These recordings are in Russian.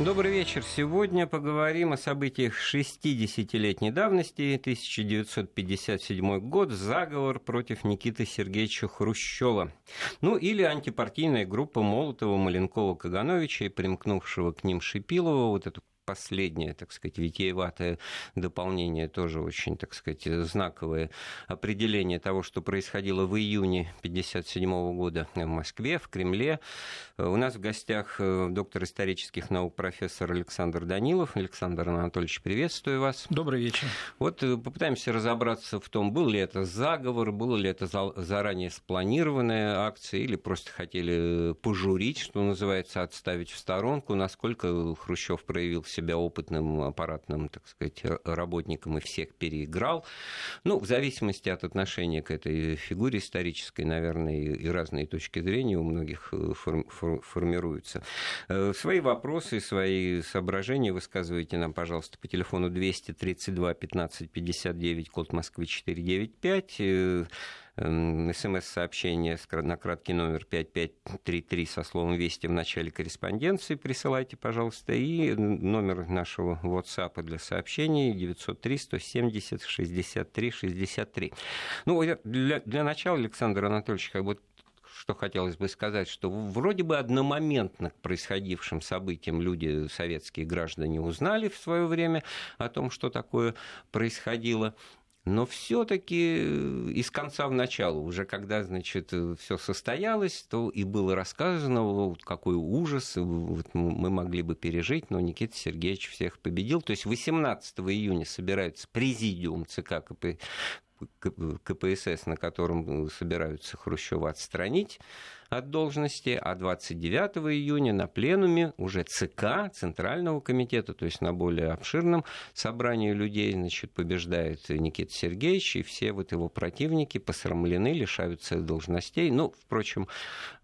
Добрый вечер. Сегодня поговорим о событиях 60-летней давности, 1957 год, заговор против Никиты Сергеевича Хрущева. Ну, или антипартийная группа Молотова, Маленкова, Кагановича и примкнувшего к ним Шипилова, вот эту последнее, так сказать, витиеватое дополнение, тоже очень, так сказать, знаковое определение того, что происходило в июне 1957 года в Москве, в Кремле. У нас в гостях э, доктор исторических наук профессор Александр Данилов. Александр Анатольевич, приветствую вас. Добрый вечер. Вот э, попытаемся разобраться в том, был ли это заговор, было ли это заранее спланированная акция, или просто хотели пожурить, что называется, отставить в сторонку, насколько Хрущев проявил себя опытным аппаратным, так сказать, работником и всех переиграл. Ну, в зависимости от отношения к этой фигуре исторической, наверное, и разные точки зрения у многих э, формируются. Э, свои вопросы, свои соображения высказывайте нам, пожалуйста, по телефону 232 15 59, код Москвы 495 смс-сообщение на краткий номер 5533 со словом «Вести» в начале корреспонденции присылайте, пожалуйста, и номер нашего WhatsApp для сообщений 903 170 63 63. Ну, для, для начала, Александр Анатольевич, как бы что хотелось бы сказать, что вроде бы одномоментно к происходившим событиям люди, советские граждане, узнали в свое время о том, что такое происходило. Но все-таки э, из конца в начало, уже когда, значит, э, все состоялось, то и было рассказано, вот какой ужас вот мы могли бы пережить, но Никита Сергеевич всех победил. То есть 18 июня собирается президиум ЦК КП, КПСС, на котором собираются Хрущева отстранить от должности, а 29 июня на пленуме уже ЦК, Центрального комитета, то есть на более обширном собрании людей, значит, побеждает Никита Сергеевич, и все вот его противники посрамлены, лишаются должностей. Ну, впрочем,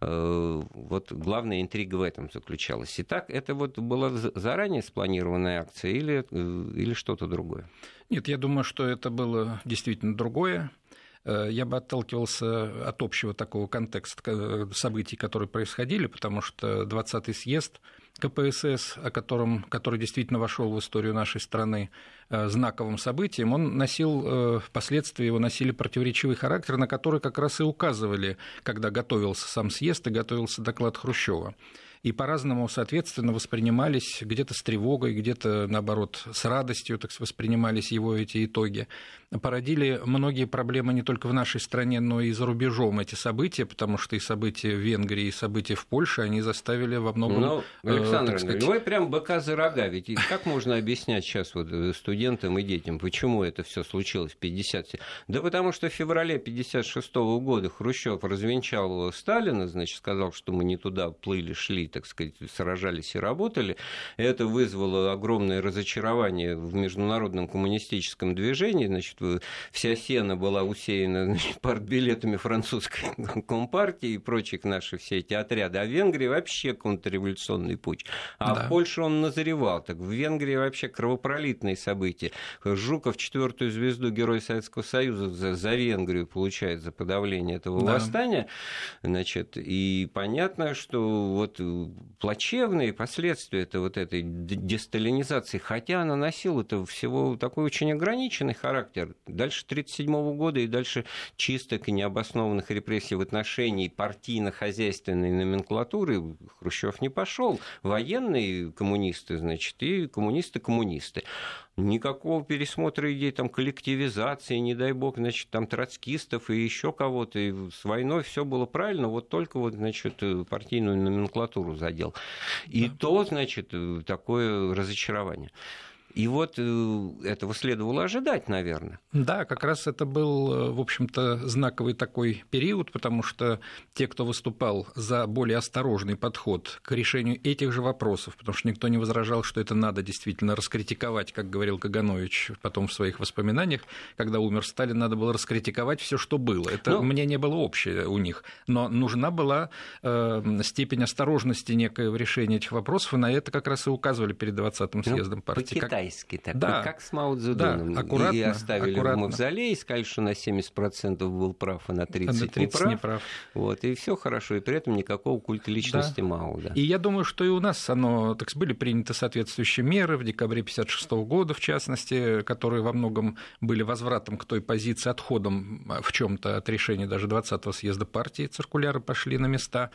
э, вот главная интрига в этом заключалась. Итак, это вот была заранее спланированная акция или, э, или что-то другое? Нет, я думаю, что это было действительно другое. Э, я бы отталкивался от общего такого контекста э, событий, которые происходили, потому что 20-й съезд КПСС, о котором, который действительно вошел в историю нашей страны э, знаковым событием, он носил, впоследствии его носили противоречивый характер, на который как раз и указывали, когда готовился сам съезд и готовился доклад Хрущева и по-разному, соответственно, воспринимались где-то с тревогой, где-то, наоборот, с радостью так воспринимались его эти итоги. Породили многие проблемы не только в нашей стране, но и за рубежом эти события, потому что и события в Венгрии, и события в Польше, они заставили во многом... Ну, Александр, э, сказать... вы прям быка за рога, ведь как можно объяснять сейчас вот э, студентам и детям, почему это все случилось в 50 Да потому что в феврале 56 года Хрущев развенчал Сталина, значит, сказал, что мы не туда плыли, шли, так сказать, сражались и работали. Это вызвало огромное разочарование в международном коммунистическом движении. Значит, вся сена была усеяна значит, партбилетами французской компартии и прочих наших все эти отряды. А в Венгрии вообще контрреволюционный путь. А да. в Польше он назревал. Так в Венгрии вообще кровопролитные события. Жуков четвертую звезду Героя Советского Союза за, за Венгрию получает за подавление этого да. восстания. Значит, и понятно, что вот плачевные последствия это вот этой десталинизации, хотя она носила это всего такой очень ограниченный характер. Дальше 1937 года и дальше чисток и необоснованных репрессий в отношении партийно-хозяйственной номенклатуры Хрущев не пошел. Военные коммунисты, значит, и коммунисты-коммунисты никакого пересмотра идей там коллективизации, не дай бог, значит, там троцкистов и еще кого-то. И с войной все было правильно, вот только вот, значит, партийную номенклатуру задел. И да. то, значит, такое разочарование. И вот э, этого следовало ожидать, наверное. Да, как раз это был, э, в общем-то, знаковый такой период, потому что те, кто выступал за более осторожный подход к решению этих же вопросов, потому что никто не возражал, что это надо действительно раскритиковать, как говорил Каганович потом в своих воспоминаниях, когда умер Сталин, надо было раскритиковать все, что было. Это ну, мнение было общее у них, но нужна была э, степень осторожности некая в решении этих вопросов, и на это как раз и указывали перед 20-м ну, съездом партии. Как по-китайски, так, да. как с Мао Цзэдуном. Да, аккуратно, и оставили аккуратно. в мавзолее, и сказали, что на 70% был прав, а на 30%, а на 30 не, прав. не прав. Вот, и все хорошо, и при этом никакого культа личности да. Мао. Да. И я думаю, что и у нас оно, так были приняты соответствующие меры в декабре 1956 года, в частности, которые во многом были возвратом к той позиции, отходом в чем то от решения даже 20-го съезда партии, циркуляры пошли на места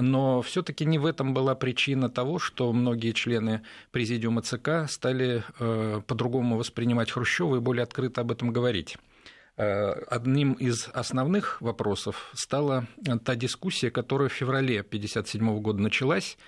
но все-таки не в этом была причина того, что многие члены президиума ЦК стали э, по-другому воспринимать Хрущева и более открыто об этом говорить. Э, одним из основных вопросов стала та дискуссия, которая в феврале 1957 года началась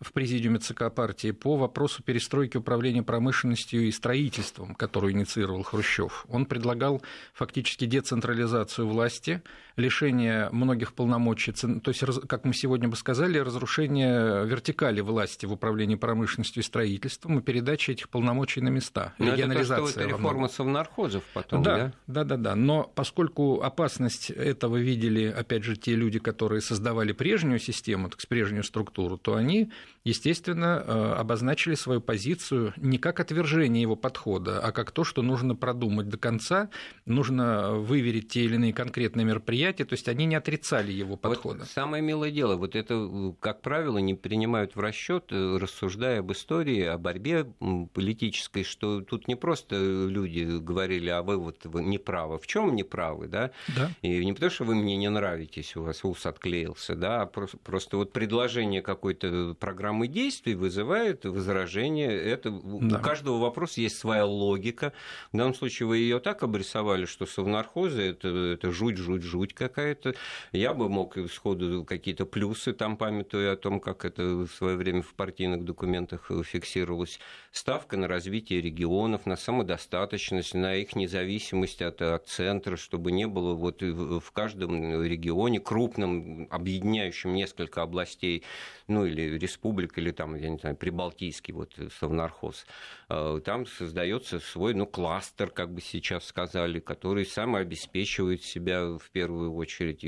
в президиуме ЦК партии по вопросу перестройки управления промышленностью и строительством, которую инициировал Хрущев. Он предлагал фактически децентрализацию власти, лишение многих полномочий, то есть, как мы сегодня бы сказали, разрушение вертикали власти в управлении промышленностью и строительством и передача этих полномочий на места. Но регионализация. Это реформа совнархозов потом, да? Да, да, да, да. Но поскольку опасность этого видели, опять же, те люди, которые создавали прежнюю систему, так прежнюю структуру, то они естественно, э, обозначили свою позицию не как отвержение его подхода, а как то, что нужно продумать до конца, нужно выверить те или иные конкретные мероприятия, то есть они не отрицали его подхода. Вот самое милое дело, вот это, как правило, не принимают в расчет, э, рассуждая об истории, о борьбе политической, что тут не просто люди говорили, а вы вот вы не правы. В чем не правы, да? да? И не потому, что вы мне не нравитесь, у вас ус отклеился, да, а просто, просто вот предложение какой-то программы программы действий вызывает возражение. Это, да. У каждого вопроса есть своя логика. В данном случае вы ее так обрисовали, что совнархозы это, это жуть, жуть, жуть какая-то. Я бы мог сходу какие-то плюсы, там памятуя о том, как это в свое время в партийных документах фиксировалось. Ставка на развитие регионов, на самодостаточность, на их независимость от, от центра, чтобы не было вот в каждом регионе крупном, объединяющем несколько областей, ну или республик, или там, я не знаю, Прибалтийский вот совнархоз, там создается свой, ну, кластер, как бы сейчас сказали, который самообеспечивает себя в первую очередь.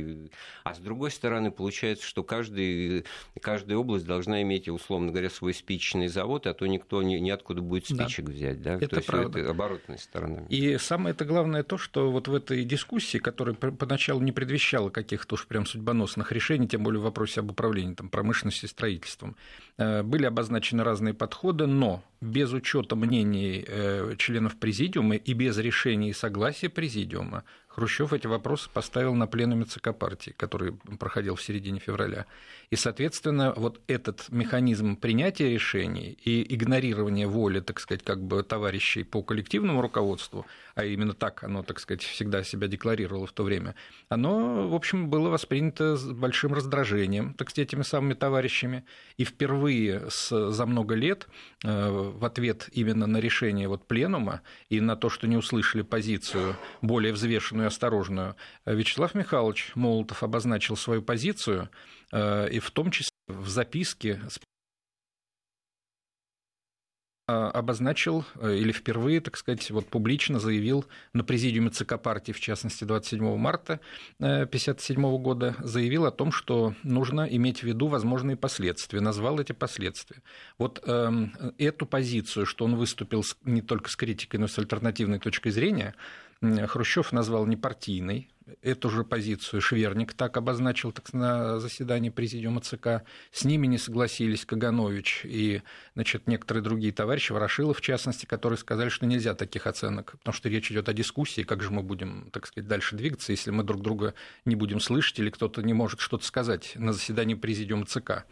А с другой стороны, получается, что каждый, каждая область должна иметь, условно говоря, свой спичечный завод, а то никто ни, ниоткуда будет спичек да. взять. Да? Это то есть правда. это оборотная сторона. И самое это главное то, что вот в этой дискуссии, которая поначалу не предвещала каких-то уж прям судьбоносных решений, тем более в вопросе об управлении там, промышленности, строительством, э, были обозначены разные подходы, но без учета мнений э, членов президиума и без решения и согласия президиума Хрущев эти вопросы поставил на пленуме ЦК партии, который проходил в середине февраля. И, соответственно, вот этот механизм принятия решений и игнорирования воли, так сказать, как бы товарищей по коллективному руководству, а именно так оно, так сказать, всегда себя декларировало в то время, оно, в общем, было воспринято с большим раздражением, так сказать, этими самыми товарищами. И впервые с, за много лет э, в ответ именно на решение вот пленума и на то, что не услышали позицию более взвешенную и осторожную, Вячеслав Михайлович Молотов обозначил свою позицию, э, и в том числе в записке а, обозначил э, или впервые, так сказать, вот публично заявил на президиуме ЦК партии, в частности, 27 марта 1957 э, года, заявил о том, что нужно иметь в виду возможные последствия, назвал эти последствия. Вот э, эту позицию, что он выступил не только с критикой, но и с альтернативной точкой зрения, Хрущев назвал непартийной, эту же позицию Шверник так обозначил так, на заседании президиума ЦК. С ними не согласились Каганович и значит, некоторые другие товарищи, Ворошилов в частности, которые сказали, что нельзя таких оценок, потому что речь идет о дискуссии, как же мы будем, так сказать, дальше двигаться, если мы друг друга не будем слышать или кто-то не может что-то сказать на заседании президиума ЦК.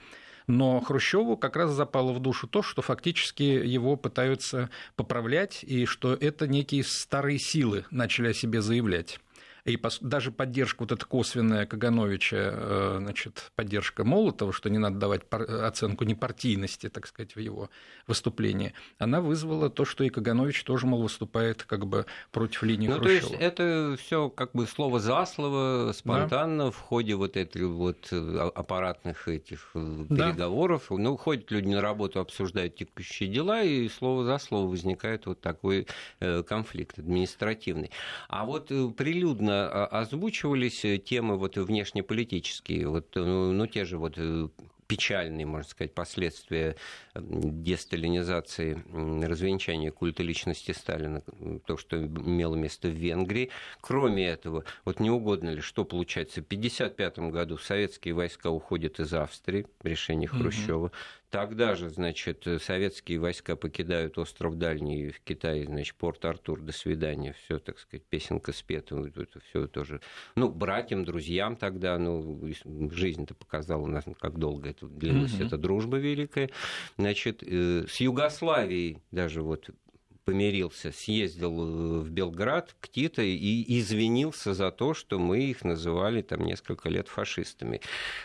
Но Хрущеву как раз запало в душу то, что фактически его пытаются поправлять, и что это некие старые силы начали о себе заявлять и даже поддержка вот эта косвенная Кагановича, э, значит, поддержка Молотова, что не надо давать оценку непартийности, так сказать, в его выступлении, она вызвала то, что и Каганович тоже, мол, выступает как бы против линии ну, Хрущева. То есть это все как бы слово за слово, спонтанно да. в ходе вот этих вот э, аппаратных этих э, переговоров. Да. Ну, ходят люди на работу, обсуждают текущие дела, и слово за слово возникает вот такой конфликт административный. А вот прилюдно озвучивались темы вот внешнеполитические, вот, ну, ну, те же вот э, печальные, можно сказать, последствия десталинизации, развенчания культа личности Сталина, то, что имело место в Венгрии. Кроме этого, вот не угодно ли, что получается, в 1955 году советские войска уходят из Австрии, решение Хрущева. Угу. Тогда же, значит, советские войска покидают остров Дальний в Китае, значит, порт Артур, до свидания, все, так сказать, песенка спета, это все тоже. Ну, братьям, друзьям тогда, ну, жизнь-то показала нас, как долго это длилась, угу. эта дружба великая. Значит, э, с Югославией даже вот помирился, съездил э, в Белград к Тито и извинился за то, что мы их называли там несколько лет фашистами.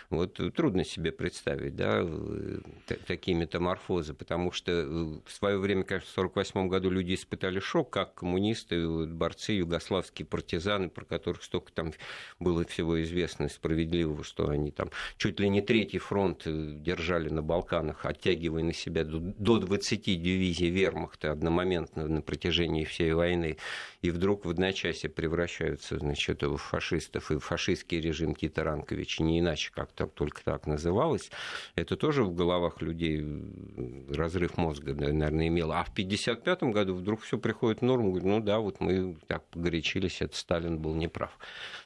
Вот трудно себе представить, да, э, такие метаморфозы, потому что э, в свое время, конечно, в 1948 году люди испытали шок, как коммунисты, борцы, югославские партизаны, про которых столько там было всего известно справедливого, что они там чуть ли не третий фронт держали на Балканах, оттягивая на себя до 20 дивизий вермахта одномоментно на протяжении всей войны, и вдруг в одночасье превращаются значит, в фашистов, и фашистский режим Тита Ранковича, не иначе как -то, только так называлось, это тоже в головах людей разрыв мозга, наверное, имело. А в 1955 году вдруг все приходит в норму, говорит, ну да, вот мы так погорячились, это Сталин был неправ.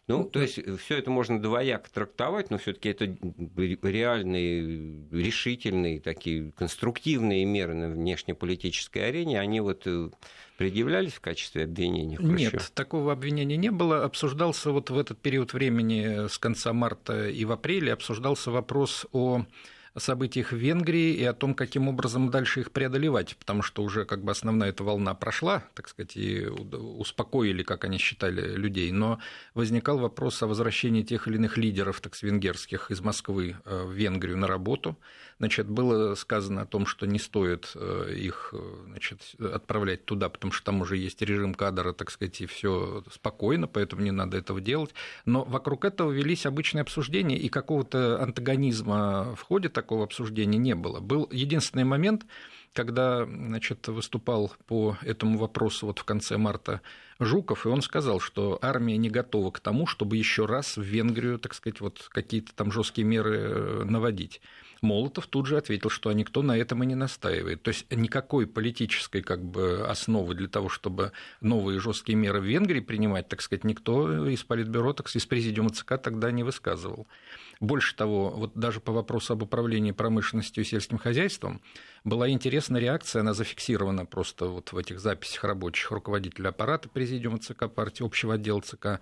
Ну, то есть все это можно двояко трактовать, но все-таки это реальные, решительные, такие конструктивные меры на внешнеполитической арене, они вот э, предъявлялись в качестве обвинения? Нет, такого обвинения не было. Обсуждался вот в этот период времени с конца марта и в апреле обсуждался вопрос о событиях в Венгрии и о том, каким образом дальше их преодолевать, потому что уже как бы основная эта волна прошла, так сказать, и успокоили, как они считали, людей, но возникал вопрос о возвращении тех или иных лидеров, так сказать, венгерских из Москвы э, в Венгрию на работу. Значит, было сказано о том, что не стоит э, их значит, отправлять туда, потому что там уже есть режим кадра, так сказать, и все спокойно, поэтому не надо этого делать. Но вокруг этого велись обычные обсуждения, и какого-то антагонизма в ходе такого обсуждения не было. Был единственный момент, когда значит, выступал по этому вопросу вот в конце марта Жуков, и он сказал, что армия не готова к тому, чтобы еще раз в Венгрию, так сказать, вот какие-то там жесткие меры э, наводить. Молотов тут же ответил, что никто на этом и не настаивает. То есть никакой политической как бы, основы для того, чтобы новые жесткие меры в Венгрии принимать, так сказать, никто из Политбюро, так сказать, из Президиума ЦК тогда не высказывал. Больше того, вот даже по вопросу об управлении промышленностью и сельским хозяйством была интересная реакция, она зафиксирована просто вот в этих записях рабочих руководителя аппарата Президиума ЦК партии, общего отдела ЦК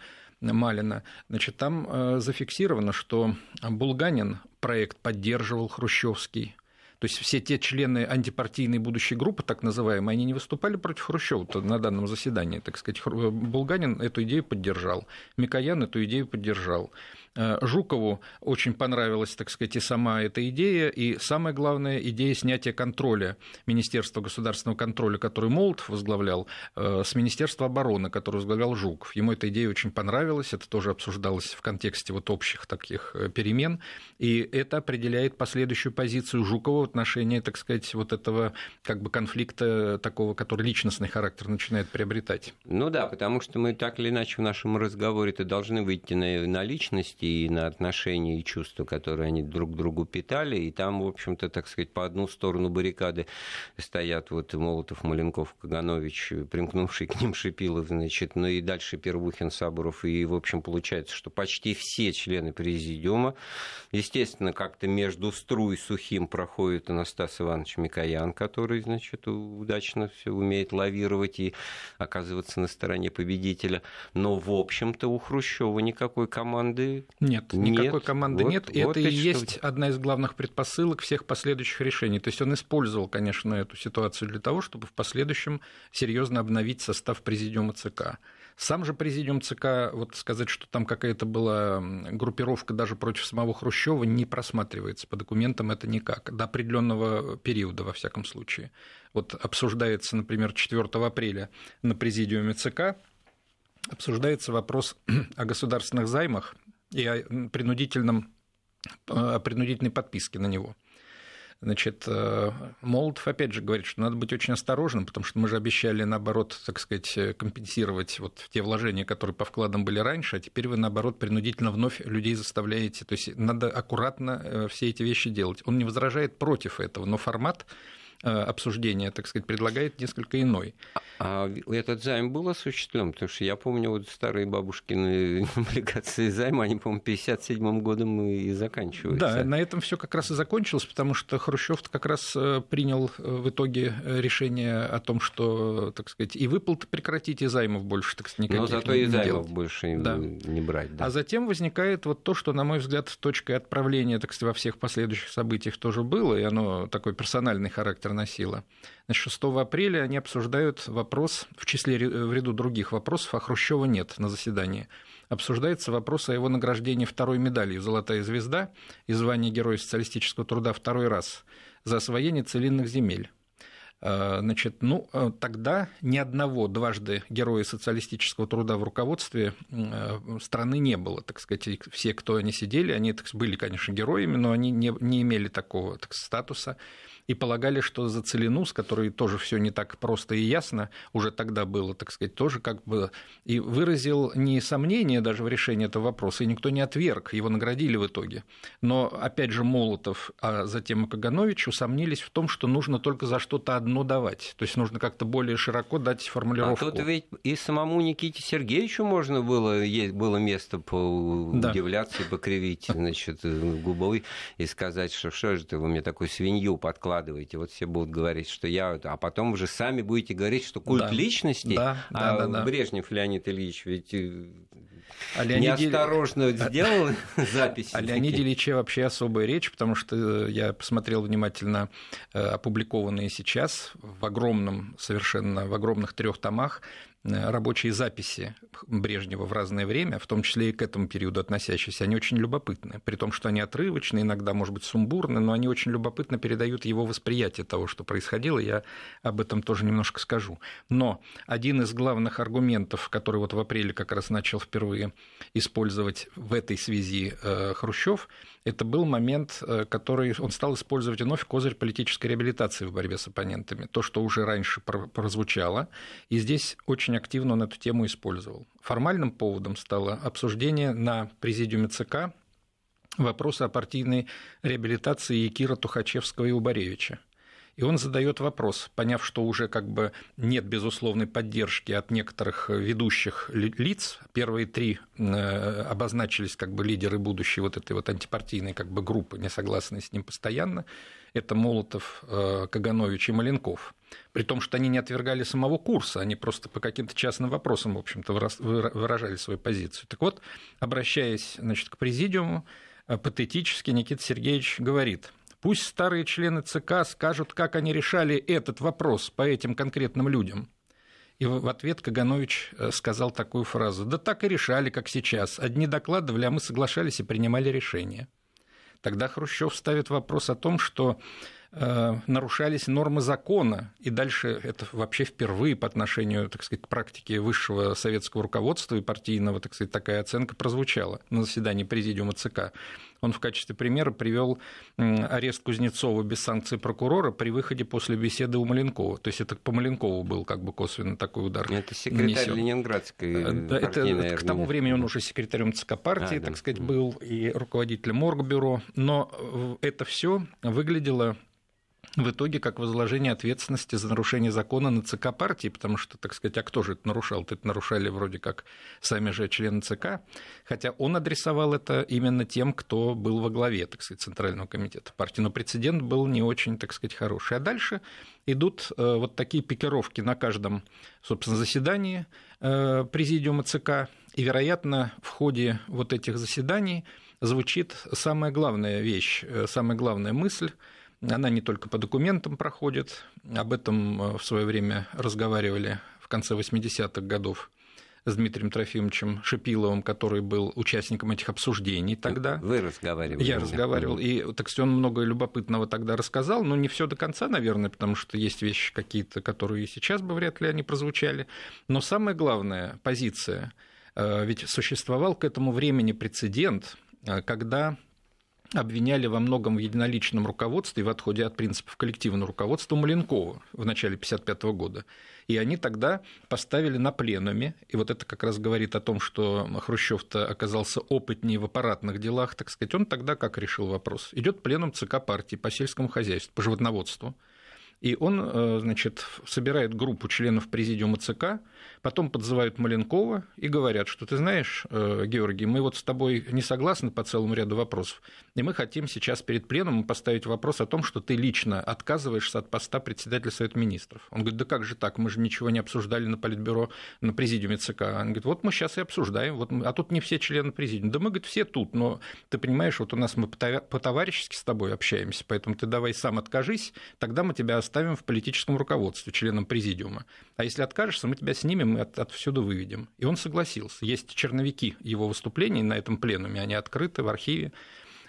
Малина. Значит, там э, зафиксировано, что Булганин проект поддерживал Хрущевский, то есть все те члены антипартийной будущей группы, так называемые, они не выступали против Хрущева на данном заседании, так сказать. Булганин эту идею поддержал, Микоян эту идею поддержал. Э, Жукову очень понравилась, так сказать, и сама эта идея, и самая главная идея снятия контроля Министерства государственного контроля, который Молотов возглавлял, э, с Министерства обороны, который возглавлял Жуков. Ему эта идея очень понравилась, это тоже обсуждалось в контексте вот общих таких э, перемен, и это определяет последующую позицию Жукова в отношении, так сказать, вот этого как бы конфликта такого, который личностный характер начинает приобретать. Ну да, потому что мы так или иначе в нашем разговоре-то должны выйти на, на личность и на отношения и чувства, которые они друг к другу питали. И там, в общем-то, так сказать, по одну сторону баррикады стоят вот Молотов, Маленков, Каганович, примкнувший к ним Шипилов, значит, ну и дальше Первухин, Сабуров. И, в общем, получается, что почти все члены президиума, естественно, как-то между струй сухим проходит Анастас Иванович Микоян, который, значит, удачно все умеет лавировать и оказываться на стороне победителя. Но, в общем-то, у Хрущева никакой команды нет, никакой нет, команды вот, нет. Вот это и есть что... одна из главных предпосылок всех последующих решений. То есть он использовал, конечно, эту ситуацию для того, чтобы в последующем серьезно обновить состав президиума ЦК. Сам же президиум ЦК, вот сказать, что там какая-то была группировка даже против самого Хрущева, не просматривается. По документам это никак. До определенного периода, во всяком случае. Вот обсуждается, например, 4 апреля на президиуме ЦК обсуждается вопрос о государственных займах и о принудительном, о принудительной подписке на него. Значит, э, Молотов опять же говорит, что надо быть очень осторожным, потому что мы же обещали, наоборот, так сказать, компенсировать вот те вложения, которые по вкладам были раньше, а теперь вы, наоборот, принудительно вновь людей заставляете. То есть надо аккуратно э, все эти вещи делать. Он не возражает против этого, но формат э, обсуждения, так сказать, предлагает несколько иной. А этот займ был осуществлен? Потому что я помню, вот старые бабушкины облигации займа, они, по-моему, 57 годом и заканчиваются. Да, на этом все как раз и закончилось, потому что Хрущев как раз э, принял э, в итоге э, решение о том, что, так сказать, и выплаты прекратить, и займов больше, так сказать, никаких Но зато и займов делать. больше да. не брать. Да. А затем возникает вот то, что, на мой взгляд, точкой отправления, так сказать, во всех последующих событиях тоже было, и оно такой персональный характер носило. Значит, 6 апреля они обсуждают вопрос, в числе в ряду других вопросов, а Хрущева нет на заседании. Обсуждается вопрос о его награждении второй медалью «Золотая звезда» и звании Героя социалистического труда второй раз за освоение целинных земель. А, значит, ну, а, тогда ни одного дважды героя социалистического труда в руководстве страны не было, так сказать. Все, кто они сидели, они так, были, конечно, героями, но они не, не имели такого так, статуса и полагали, что за целину, с которой тоже все не так просто и ясно, уже тогда было, так сказать, тоже как бы и выразил не сомнение даже в решении этого вопроса, и никто не отверг, его наградили в итоге. Но, опять же, Молотов, а затем и Каганович усомнились в том, что нужно только за что-то одно давать, то есть нужно как-то более широко дать формулировку. А тут ведь и самому Никите Сергеевичу можно было, есть, было место поудивляться да. и покривить, значит, губой и сказать, что что же ты, вы мне такую свинью подкладываете выкладываете, вот все будут говорить, что я... А потом уже сами будете говорить, что культ да. личности, да, а да, да, Брежнев Леонид Ильич ведь э, а Леониде... неосторожно сделал запись. О Леониде Ильиче вообще особая речь, потому что я посмотрел внимательно э, опубликованные сейчас в огромном, совершенно в огромных трех томах Э, рабочие записи Брежнева в разное время, в том числе и к этому периоду относящиеся, они очень любопытны. При том, что они отрывочны, иногда, может быть, сумбурны, но они очень любопытно передают его восприятие того, что происходило. Я об этом тоже немножко скажу. Но один из главных аргументов, который вот в апреле как раз начал впервые использовать в этой связи э, Хрущев, это был момент, э, который он стал использовать вновь козырь политической реабилитации в борьбе с оппонентами. То, что уже раньше прозвучало, и здесь очень активно он эту тему использовал. Формальным поводом стало обсуждение на президиуме ЦК вопроса о партийной реабилитации Якира Тухачевского и Убаревича. И он задает вопрос, поняв, что уже как бы нет безусловной поддержки от некоторых ведущих лиц. Первые три э, обозначились как бы лидеры будущей вот этой вот антипартийной как бы группы, не согласные с ним постоянно. Это Молотов, э, Каганович и Маленков. При том, что они не отвергали самого курса, они просто по каким-то частным вопросам, в общем-то, выражали свою позицию. Так вот, обращаясь значит, к президиуму, э, патетически Никита Сергеевич говорит – Пусть старые члены ЦК скажут, как они решали этот вопрос по этим конкретным людям. И в ответ Каганович э, сказал такую фразу. Да так и решали, как сейчас. Одни докладывали, а мы соглашались и принимали решения. Тогда Хрущев ставит вопрос о том, что нарушались нормы закона, и дальше это вообще впервые по отношению, так сказать, к практике высшего советского руководства и партийного, так сказать, такая оценка прозвучала на заседании президиума ЦК. Он в качестве примера привел арест Кузнецова без санкций прокурора при выходе после беседы у Маленкова. То есть это по Маленкову был как бы косвенно такой удар. Это секретарь нанесен. Ленинградской э, да, это, К тому времени он уже секретарем ЦК партии, а, так да. сказать, был и руководителем Моргбюро. Но э, это все выглядело в итоге как возложение ответственности за нарушение закона на ЦК партии, потому что, так сказать, а кто же это нарушал? Это нарушали вроде как сами же члены ЦК, хотя он адресовал это именно тем, кто был во главе, так сказать, Центрального комитета партии, но прецедент был не очень, так сказать, хороший. А дальше идут э, вот такие пикировки на каждом, собственно, заседании э, президиума ЦК, и, вероятно, в ходе вот этих заседаний звучит самая главная вещь, э, самая главная мысль, она не только по документам проходит, об этом э, в свое время разговаривали в конце 80-х годов с Дмитрием Трофимовичем Шипиловым, который был участником этих обсуждений тогда. Вы разговаривали? Я разговаривал. И, так сказать, он много любопытного тогда рассказал, но не все до конца, наверное, потому что есть вещи какие-то, которые сейчас бы вряд ли они прозвучали. Но самая главная позиция, э, ведь существовал к этому времени прецедент, э, когда обвиняли во многом в единоличном руководстве в отходе от принципов коллективного руководства Маленкова в начале 1955 года. И они тогда поставили на пленуме, и вот это как раз говорит о том, что Хрущев-то оказался опытнее в аппаратных делах, так сказать, он тогда как решил вопрос? Идет пленум ЦК партии по сельскому хозяйству, по животноводству, и он, э, значит, собирает группу членов президиума ЦК, потом подзывают Маленкова и говорят, что ты знаешь, э, Георгий, мы вот с тобой не согласны по целому ряду вопросов, и мы хотим сейчас перед пленумом поставить вопрос о том, что ты лично отказываешься от поста председателя Совета Министров. Он говорит, да как же так, мы же ничего не обсуждали на Политбюро, на президиуме ЦК. Он говорит, вот мы сейчас и обсуждаем, вот, а тут не все члены президиума. Да мы, говорит, все тут, но ты понимаешь, вот у нас мы по-товарищески с тобой общаемся, поэтому ты давай сам откажись, тогда мы тебя оставим в политическом руководстве, членом президиума. А если откажешься, мы тебя снимем и от, отсюда выведем. И он согласился. Есть черновики его выступлений на этом пленуме, они открыты в архиве.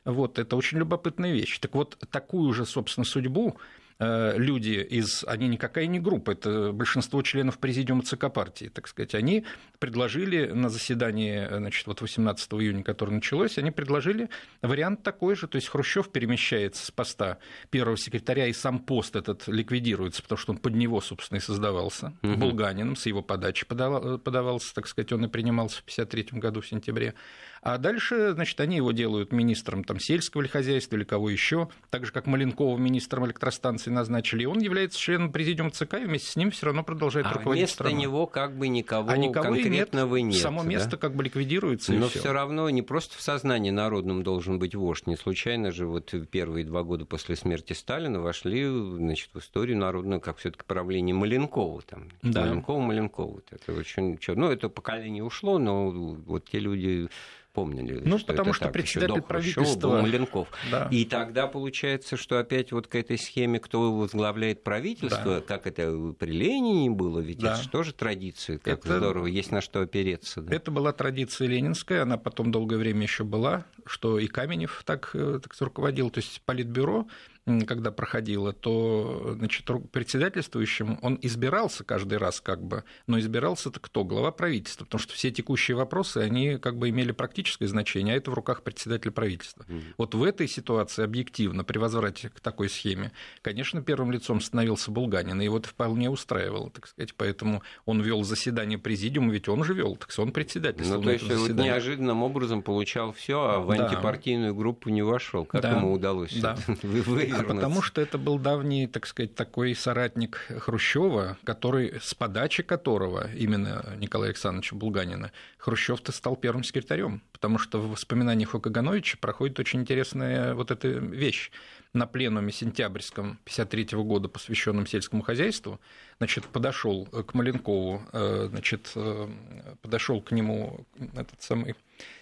Вот, это очень любопытная вещь. Так вот, такую же, собственно, судьбу люди из, они никакая не группа, это большинство членов президиума ЦК партии, так сказать, они предложили на заседании, значит, вот 18 июня, которое началось, они предложили вариант такой же, то есть Хрущев перемещается с поста первого секретаря, и сам пост этот ликвидируется, потому что он под него, собственно, и создавался, угу. Булганиным, с его подачи подавался, так сказать, он и принимался в 1953 году в сентябре. А дальше, значит, они его делают министром там, сельского хозяйства или кого еще, так же, как Маленкова министром электростанции назначили. И он является членом президиума ЦК, и вместе с ним все равно продолжает а руководить вместо страной. него как бы никого, а никого конкретного нет. нет. Само да? место как бы ликвидируется. Но все равно не просто в сознании народном должен быть вождь. Не случайно же вот первые два года после смерти Сталина вошли значит, в историю народную, как все-таки правление Маленкова. Там. Да. Маленкова, Маленкова. Это очень... Ну, это поколение ушло, но вот те люди помнили. Ну, что потому что так, председатель правительства... был Маленков. Да. И тогда получается, что опять вот к этой схеме, кто возглавляет правительство, да. как это при Ленине было, ведь да. это же тоже традиция, как это... здорово, есть на что опереться. Да? Это была традиция ленинская, она потом долгое время еще была, что и Каменев так, э, так руководил, то есть политбюро когда проходило, то значит, председательствующим он избирался каждый раз, как бы, но избирался-то кто? Глава правительства, потому что все текущие вопросы, они как бы имели практическое значение, а это в руках председателя правительства. Mm. Вот в этой ситуации объективно, при возврате к такой схеме, конечно, первым лицом становился Булганин, и его это вполне устраивало, так сказать, поэтому он вел заседание президиума, ведь он же вел, так сказать, он председательствовал. Ну, то есть вот неожиданным образом получал все, а в да. антипартийную группу не вошел. Как да. ему удалось да. А потому что это был давний, так сказать, такой соратник Хрущева, который, с подачи которого, именно Николая Александровича Булганина, Хрущев-то стал первым секретарем, потому что в воспоминаниях о Кагановиче проходит очень интересная вот эта вещь. На пленуме сентябрьском 1953 года, посвященном сельскому хозяйству, значит, подошел к Маленкову, э, значит, э, подошел к нему этот самый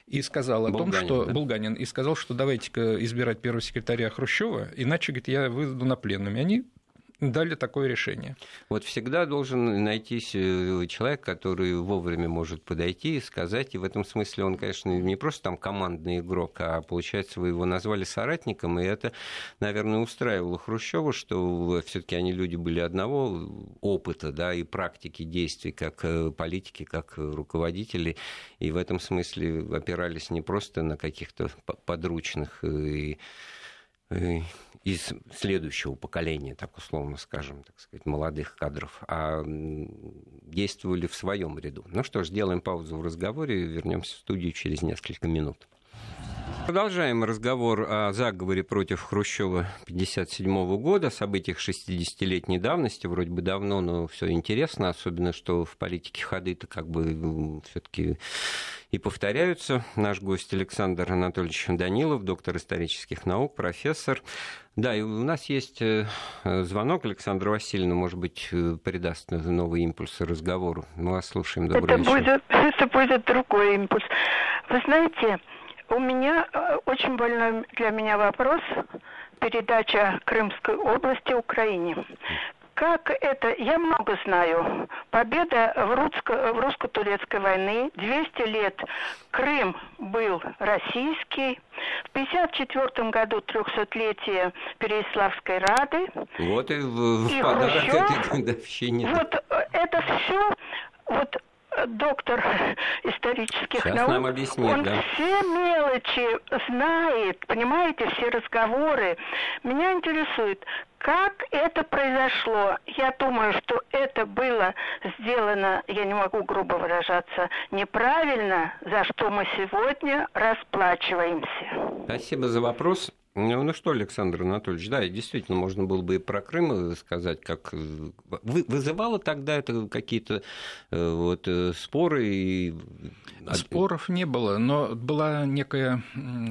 и сказал о Булганин, том, что да? Булганин и сказал, что давайте-ка избирать первого секретаря Хрущева, иначе, говорит, я выйду на пленуме. Они дали такое решение. Вот всегда должен найтись э, человек, который вовремя может подойти и сказать, и в этом смысле он, конечно, не просто там командный игрок, а получается, вы его назвали соратником, и это, наверное, устраивало Хрущева, что все-таки они люди были одного опыта, да, и практики действий, как э, политики, как руководители, и в этом смысле опирались не просто на каких-то подручных э, и из следующего поколения, так условно скажем, так сказать, молодых кадров, а действовали в своем ряду. Ну что ж, сделаем паузу в разговоре, вернемся в студию через несколько минут. Продолжаем разговор о заговоре против Хрущева 1957 года, событиях 60-летней давности. Вроде бы давно, но все интересно, особенно что в политике ходы-то как бы все-таки и повторяются. Наш гость Александр Анатольевич Данилов, доктор исторических наук, профессор. Да, и у нас есть э, звонок Александра Васильевна, может быть, э, придаст новые импульсы разговору. Мы вас слушаем. Добрый это вечер. Будет, это будет другой импульс. Вы знаете, у меня э, очень больной для меня вопрос передача Крымской области Украине. Как это, я много знаю. Победа в, русско, в русско-турецкой войне, 200 лет Крым был российский, в 1954 году 300-летие Переяславской Рады. Вот и в, в и Хрущев, этой годовщине. Вот э, это все вот доктор исторических Сейчас наук. Нам объяснит, он да. все мелочи знает, понимаете, все разговоры. Меня интересует, как это произошло? Я думаю, что это было сделано, я не могу грубо выражаться, неправильно, за что мы сегодня расплачиваемся. Спасибо за вопрос. Ну, ну что, Александр Анатольевич, да, действительно, можно было бы и про Крым сказать, как вы, вызывало тогда это какие-то э, вот, э, споры и Споров не было, но была некая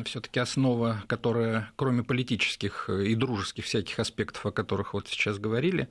все-таки основа, которая, кроме политических и дружеских всяких аспектов, о которых вот сейчас говорили,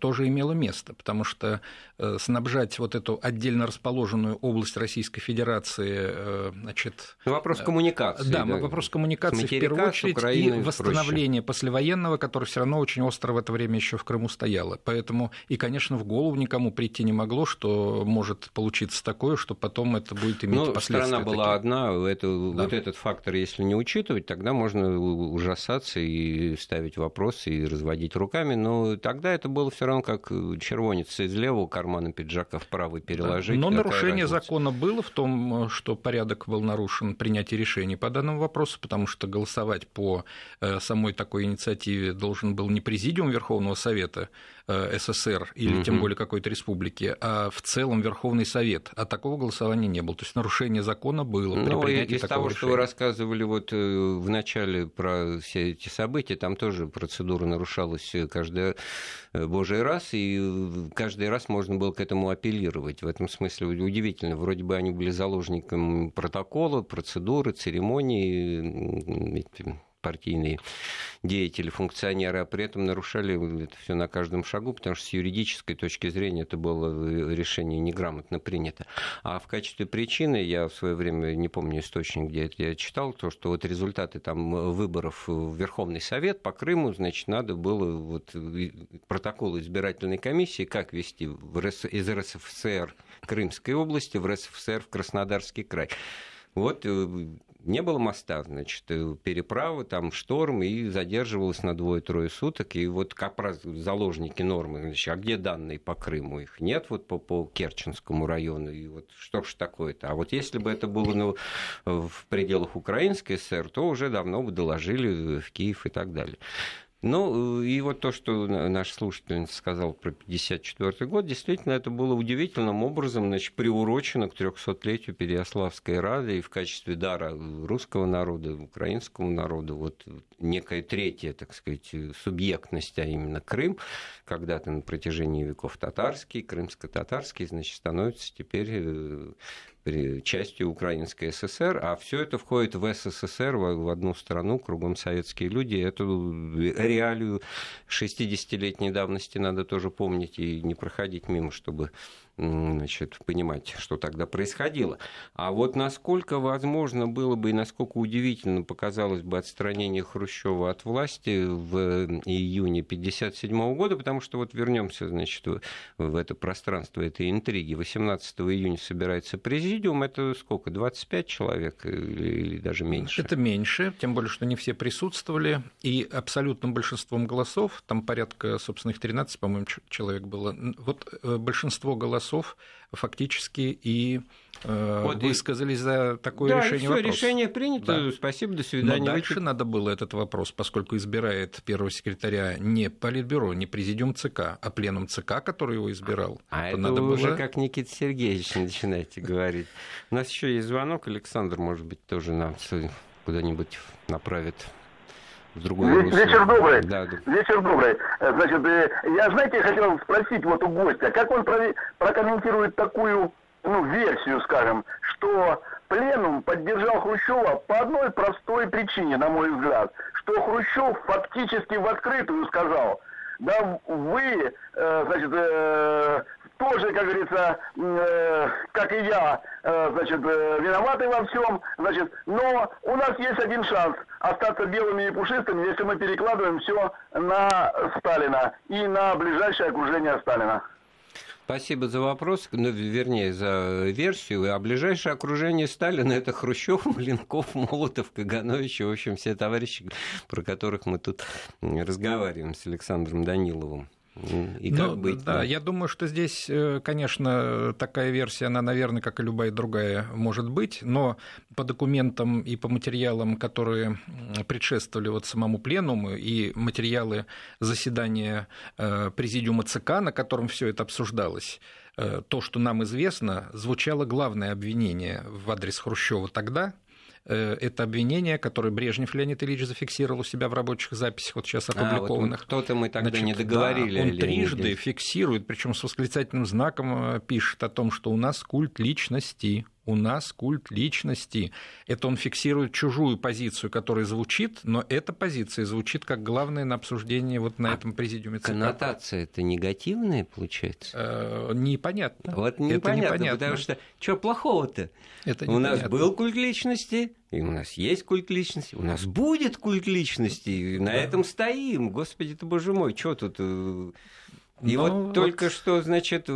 тоже имело место, потому что э, снабжать вот эту отдельно расположенную область Российской Федерации, э, значит... Ну, вопрос э, коммуникации. Да, да. вопрос коммуникации в первую очередь Украиной и восстановление проще. послевоенного, которое все равно очень остро в это время еще в Крыму стояло. Поэтому и, конечно, в голову никому прийти не могло, что может получиться такое, что потом это будет иметь ну, последствия. страна такие. была одна, это, да. вот этот фактор, если не учитывать, тогда можно ужасаться и ставить вопросы и разводить руками, но тогда это было все равно как э, червонец из левого кармана пиджака в правый переложить. Но нарушение разница? закона было в том, э, что порядок был нарушен принятие решений по данному вопросу, потому что голосовать по э, самой такой инициативе должен был не президиум Верховного Совета СССР или угу. тем более какой-то республики, а в целом Верховный Совет. А такого голосования не было. То есть нарушение закона было при ну, принятии из того, решения. что вы рассказывали вот в начале про все эти события, там тоже процедура нарушалась каждый божий раз, и каждый раз можно было к этому апеллировать. В этом смысле удивительно. Вроде бы они были заложником протокола, процедуры, церемонии, партийные деятели, функционеры, а при этом нарушали это все на каждом шагу, потому что с юридической точки зрения это было решение неграмотно принято. А в качестве причины, я в свое время не помню источник, где это я читал, то, что вот результаты там выборов в Верховный Совет по Крыму, значит, надо было вот протокол избирательной комиссии, как вести из РСФСР Крымской области в РСФСР в Краснодарский край. Вот э, не было моста, значит, э, переправы, там шторм, и задерживалось на двое-трое суток. И вот как раз заложники нормы, значит, а где данные по Крыму? Их нет вот по, по Керченскому району. И вот что ж такое-то? А вот если бы это было ну, в пределах Украинской ССР, то уже давно бы доложили в Киев и так далее. Ну, и вот то, что наш слушатель сказал про 1954 год, действительно, это было удивительным образом значит, приурочено к 300-летию Переяславской Рады, и в качестве дара русского народа, украинскому народу, вот некая третья, так сказать, субъектность, а именно Крым, когда-то на протяжении веков татарский, крымско-татарский, значит, становится теперь э, частью Украинской ССР, а все это входит в СССР, в одну страну, кругом советские люди. Эту реалию 60-летней давности надо тоже помнить и не проходить мимо, чтобы значит, понимать, что тогда происходило. А вот насколько возможно было бы и насколько удивительно показалось бы отстранение Хрущева от власти в июне 1957 года, потому что вот вернемся, значит, в это пространство этой интриги. 18 июня собирается президиум, это сколько, 25 человек или, или даже меньше? Это меньше, тем более, что не все присутствовали, и абсолютным большинством голосов, там порядка, собственно, их 13, по-моему, человек было, вот э, большинство голосов голосов фактически и э, вот высказались и... за такое да, решение вопроса. решение принято, да. спасибо, до свидания. Но дальше надо было этот вопрос, поскольку избирает первого секретаря не Политбюро, не президиум ЦК, а пленум ЦК, который его избирал. А это надо уже было... как Никита Сергеевич начинаете говорить. У нас еще есть звонок, Александр, может быть, тоже нам куда-нибудь направит другое русло. Вечер добрый. Да, да. Вечер добрый. Э, значит, э, я, знаете, хотел спросить вот у гостя, как он прокомментирует такую ну, версию, скажем, что пленум поддержал Хрущева по одной простой причине, на мой взгляд, что Хрущев фактически в открытую сказал, да вы, э, значит, тоже, как говорится, э, как и я, э, значит, э, виноваты во всем, значит, но у нас есть один шанс остаться белыми и пушистыми, если мы перекладываем все на Сталина и на ближайшее окружение Сталина. Спасибо за вопрос, ну, вернее, за версию. А ближайшее окружение Сталина – это Хрущев, Маленков, Молотов, Каганович, в общем, все товарищи, про которых мы тут разговариваем с Александром Даниловым. И как ну, быть? Да, да, я думаю, что здесь, э, конечно, такая версия, она, наверное, как и любая другая, может быть, но по документам и по материалам, которые предшествовали вот самому пленуму, и материалы заседания э, президиума ЦК, на котором все это обсуждалось, э, то, что нам известно, звучало главное обвинение в адрес Хрущева тогда, это обвинение, которое Брежнев Леонид Ильич зафиксировал у себя в рабочих записях, вот сейчас опубликованных. А, вот кто-то мы тогда Значит, не договорили. Да, он трижды Ильич. фиксирует, причем с восклицательным знаком э, пишет о том, что у нас культ личности у нас культ личности. Это он фиксирует чужую позицию, которая звучит, но эта позиция звучит как главное на обсуждении вот на а этом президиуме ЦК. Коннотация это негативная, получается? Э, непонятно. Вот непонятно, это непонятно, потому что что плохого-то? Это у нас был культ личности, и у нас есть культ личности, у нас будет культ личности, и на да. этом стоим. Господи ты, боже мой, что тут э, и Но вот, вот только что, значит,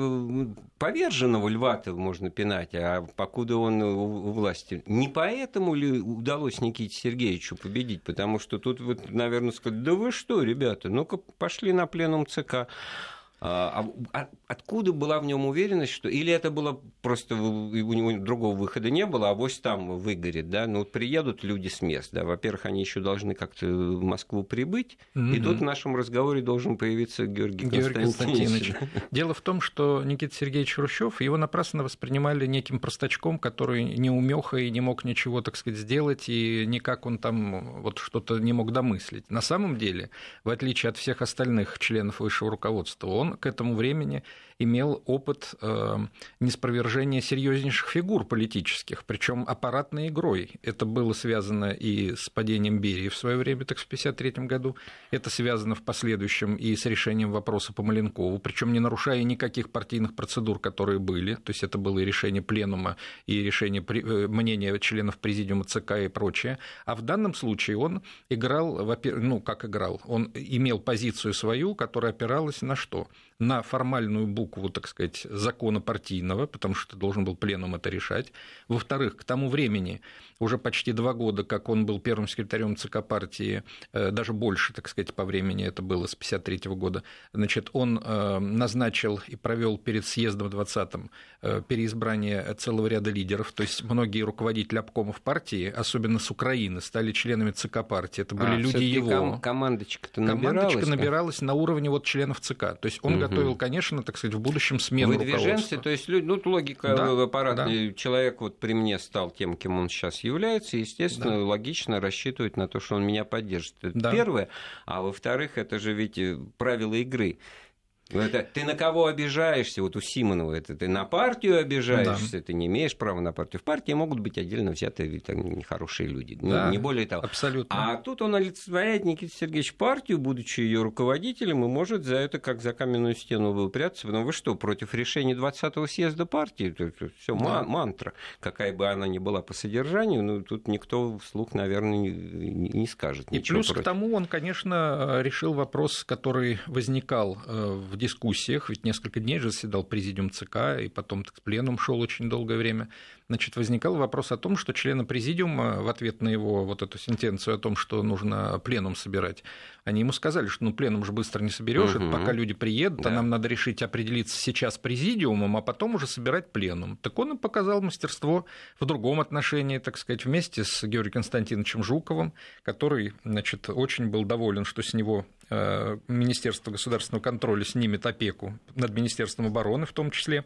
поверженного льва-то можно пинать, а покуда он у власти. Не поэтому ли удалось Никите Сергеевичу победить? Потому что тут, вот, наверное, сказать, да вы что, ребята, ну-ка пошли на пленум ЦК. А, а, а откуда была в нем уверенность, что или это было просто у него другого выхода не было, а вось там выгорит, да? Ну, приедут люди с мест, да. Во-первых, они еще должны как-то в Москву прибыть, mm-hmm. и тут в нашем разговоре должен появиться Георгий, Георгий Константинович. Дело в том, что Никита Сергеевич Хрущев его напрасно воспринимали неким простачком, который не умеха и не мог ничего, так сказать, сделать, и никак он там вот что-то не мог домыслить. На самом деле, в отличие от всех остальных членов высшего руководства, он к этому времени имел опыт э, неспровержения серьезнейших фигур политических, причем аппаратной игрой. Это было связано и с падением Берии в свое время, так в 1953 году. Это связано в последующем и с решением вопроса по Маленкову, причем не нарушая никаких партийных процедур, которые были. То есть это было и решение пленума, и решение э, мнения членов президиума ЦК и прочее. А в данном случае он играл, ну как играл, он имел позицию свою, которая опиралась на что? На формальную букву так сказать, закона партийного, потому что должен был пленум это решать. Во-вторых, к тому времени, уже почти два года, как он был первым секретарем ЦК партии, э, даже больше, так сказать, по времени это было с 1953 года, значит, он э, назначил и провел перед съездом 20-м э, переизбрание целого ряда лидеров, то есть многие руководители обкомов партии, особенно с Украины, стали членами ЦК партии. Это были а, люди его. Ком- командочка-то набиралась? Командочка набиралась на уровне вот членов ЦК. То есть он угу. Готовил, конечно, так сказать, в будущем смену Выдвиженцы, то есть люди, ну, логика да, аппаратный да. человек вот при мне стал тем, кем он сейчас является, и, естественно, да. логично рассчитывать на то, что он меня поддержит. Это да. первое. А во-вторых, это же ведь э, правила игры. Ну, это, ты на кого обижаешься? Вот у Симонова это ты на партию обижаешься, да. ты не имеешь права на партию. В партии могут быть отдельно взятые там, нехорошие люди, да, не более того. Абсолютно. А тут он олицетворяет Никита Сергеевич партию, будучи ее руководителем, и может за это как за каменную стену выпрятаться. Потому вы что, против решения 20-го съезда партии? Все да. мантра. Какая бы она ни была по содержанию, ну, тут никто вслух, наверное, не, не скажет И плюс против. к тому он, конечно, решил вопрос, который возникал э, в дискуссиях, ведь несколько дней же заседал президиум ЦК, и потом так, пленум шел очень долгое время, значит, возникал вопрос о том, что члены президиума в ответ на его вот эту сентенцию о том, что нужно пленум собирать, они ему сказали, что ну пленум же быстро не соберешь, угу. пока люди приедут, да. а нам надо решить определиться сейчас президиумом, а потом уже собирать пленум. Так он и показал мастерство в другом отношении, так сказать, вместе с Георгием Константиновичем Жуковым, который, значит, очень был доволен, что с него э, Министерство государственного контроля снимет опеку над Министерством обороны в том числе,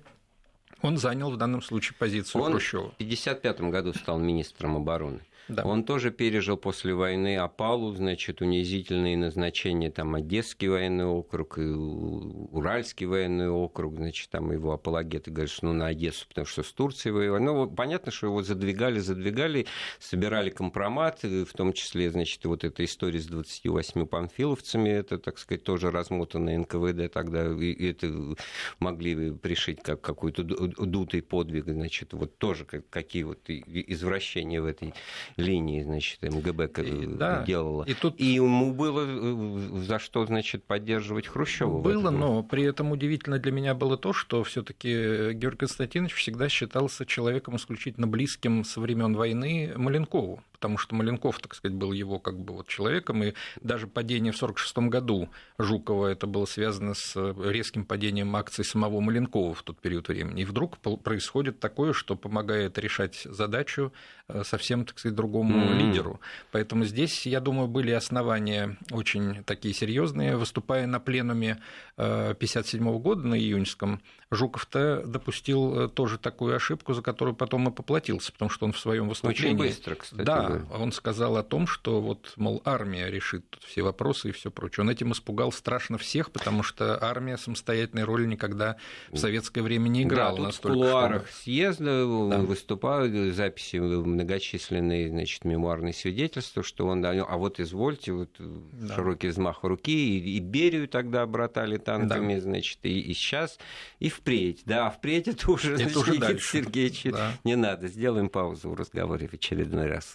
он занял в данном случае позицию он Хрущева. В 1955 году стал министром обороны. Да. Он тоже пережил после войны опалу, значит, унизительные назначения, там, Одесский военный округ, и Уральский военный округ, значит, там его апологеты говорят, что ну, на Одессу, потому что с Турцией воевали. Ну, понятно, что его задвигали, задвигали, собирали компромат, в том числе, значит, вот эта история с 28 памфиловцами, это, так сказать, тоже размотанное НКВД тогда, и это могли пришить как какой-то дутый подвиг, значит, вот тоже какие вот извращения в этой линии, значит, МГБ и, да. делала. И, тут... и ему было э, за что, значит, поддерживать Хрущева. Было, но при этом удивительно для меня было то, что все-таки Георгий Константинович всегда считался человеком исключительно близким со времен войны Маленкову потому что Маленков, так сказать, был его как бы вот человеком, и даже падение в 1946 году Жукова это было связано с резким падением акций самого Маленкова в тот период времени. И вдруг происходит такое, что помогает решать задачу э, совсем, так сказать, другому mm-hmm. лидеру. Поэтому здесь, я думаю, были основания очень такие серьезные. Выступая на пленуме 1957 э, года на июньском, Жуков-то допустил э, тоже такую ошибку, за которую потом и поплатился, потому что он в своем выступлении... Очень быстро, кстати. Да, да, он сказал о том, что вот, мол, армия решит тут все вопросы и все прочее. Он этим испугал страшно всех, потому что армия самостоятельной роли никогда в советское время не играла. Да, тут в кулуарах что... съезда да. выступают записи многочисленные, значит, мемуарные свидетельства, что он, а вот извольте, вот да. широкий взмах руки, и, и Берию тогда обратали танками, да. значит, и, и сейчас, и впредь. Да, впредь это уже, это уже дальше. Сергеевич, да. не надо. Сделаем паузу в разговоре в очередной раз.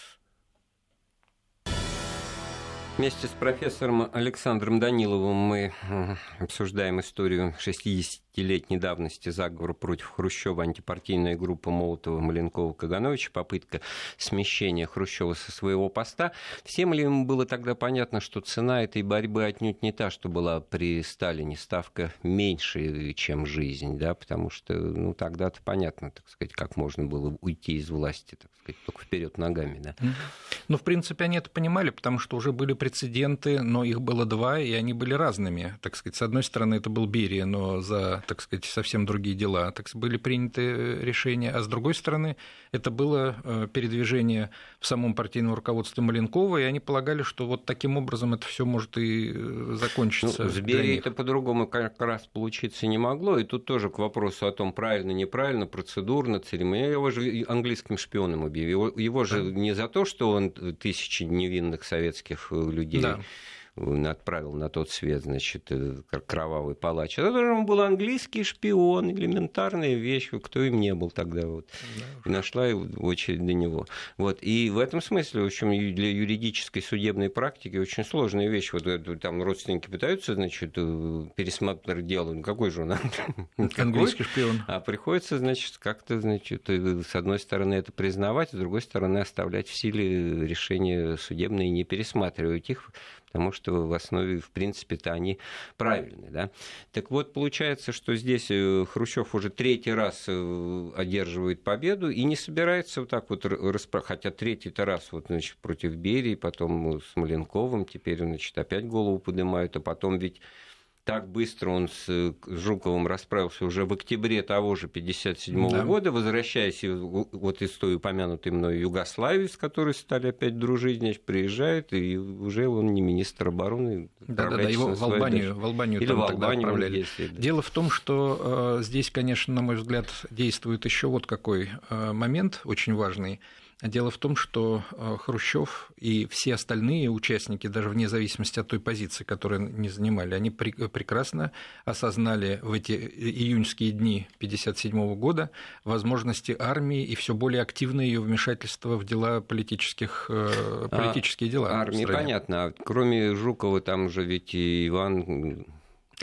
Вместе с профессором Александром Даниловым мы обсуждаем историю 60 летней давности заговор против Хрущева антипартийная группа Молотова, Маленкова, Кагановича, попытка смещения Хрущева со своего поста. Всем ли им было тогда понятно, что цена этой борьбы отнюдь не та, что была при Сталине, ставка меньше, чем жизнь, да, потому что, ну, тогда-то понятно, так сказать, как можно было уйти из власти, так сказать, только вперед ногами, да. Ну, в принципе, они это понимали, потому что уже были прецеденты, но их было два, и они были разными, так сказать. С одной стороны, это был Берия, но за так сказать, совсем другие дела, так были приняты э, решения, а с другой стороны, это было э, передвижение в самом партийном руководстве Маленкова, и они полагали, что вот таким образом это все может и э, закончиться. Ну, с Берией это по-другому как раз получиться не могло, и тут тоже к вопросу о том, правильно, неправильно, процедурно, церемония. Его же английским шпионом объявил. Его, его же да. не за то, что он тысячи невинных советских людей да отправил на тот свет, значит, э, кровавый палач. Это тоже он был английский шпион, элементарная вещь, кто им не был тогда. Вот. Да. И нашла очередь до него. Вот. И в этом смысле, в общем, для юридической судебной практики очень сложная вещь. Вот там родственники пытаются, значит, э, пересмотр дела. Ну, какой же он? Английский шпион. А приходится, значит, как-то, значит, э, с одной стороны это признавать, с другой стороны оставлять в силе решения судебные и не пересматривать их, потому что в основе, в принципе-то, они правильные. Да? Так вот, получается, что здесь э, Хрущев уже третий раз э, одерживает победу и не собирается вот так вот, распро... хотя третий-то раз вот, значит, против Берии, потом с Маленковым, теперь, значит, опять голову поднимают, а потом ведь так быстро он с Жуковым расправился уже в октябре того же 1957 да. года, возвращаясь вот из той упомянутой мной Югославии, с которой стали опять дружить, значит, приезжает, и уже он не министр обороны. Да, да, да, его в Албанию, в Албанию Или в Албанию отправляли. Если, да. Дело в том, что э, здесь, конечно, на мой взгляд, действует еще вот какой э, момент очень важный – Дело в том, что э, Хрущев и все остальные участники, даже вне зависимости от той позиции, которую они занимали, они прекрасно осознали в эти июньские дни 1957 года возможности армии и все более активное ее вмешательство в дела политических, э, а политические а, дела. Армии понятно, а кроме Жукова там же ведь и Иван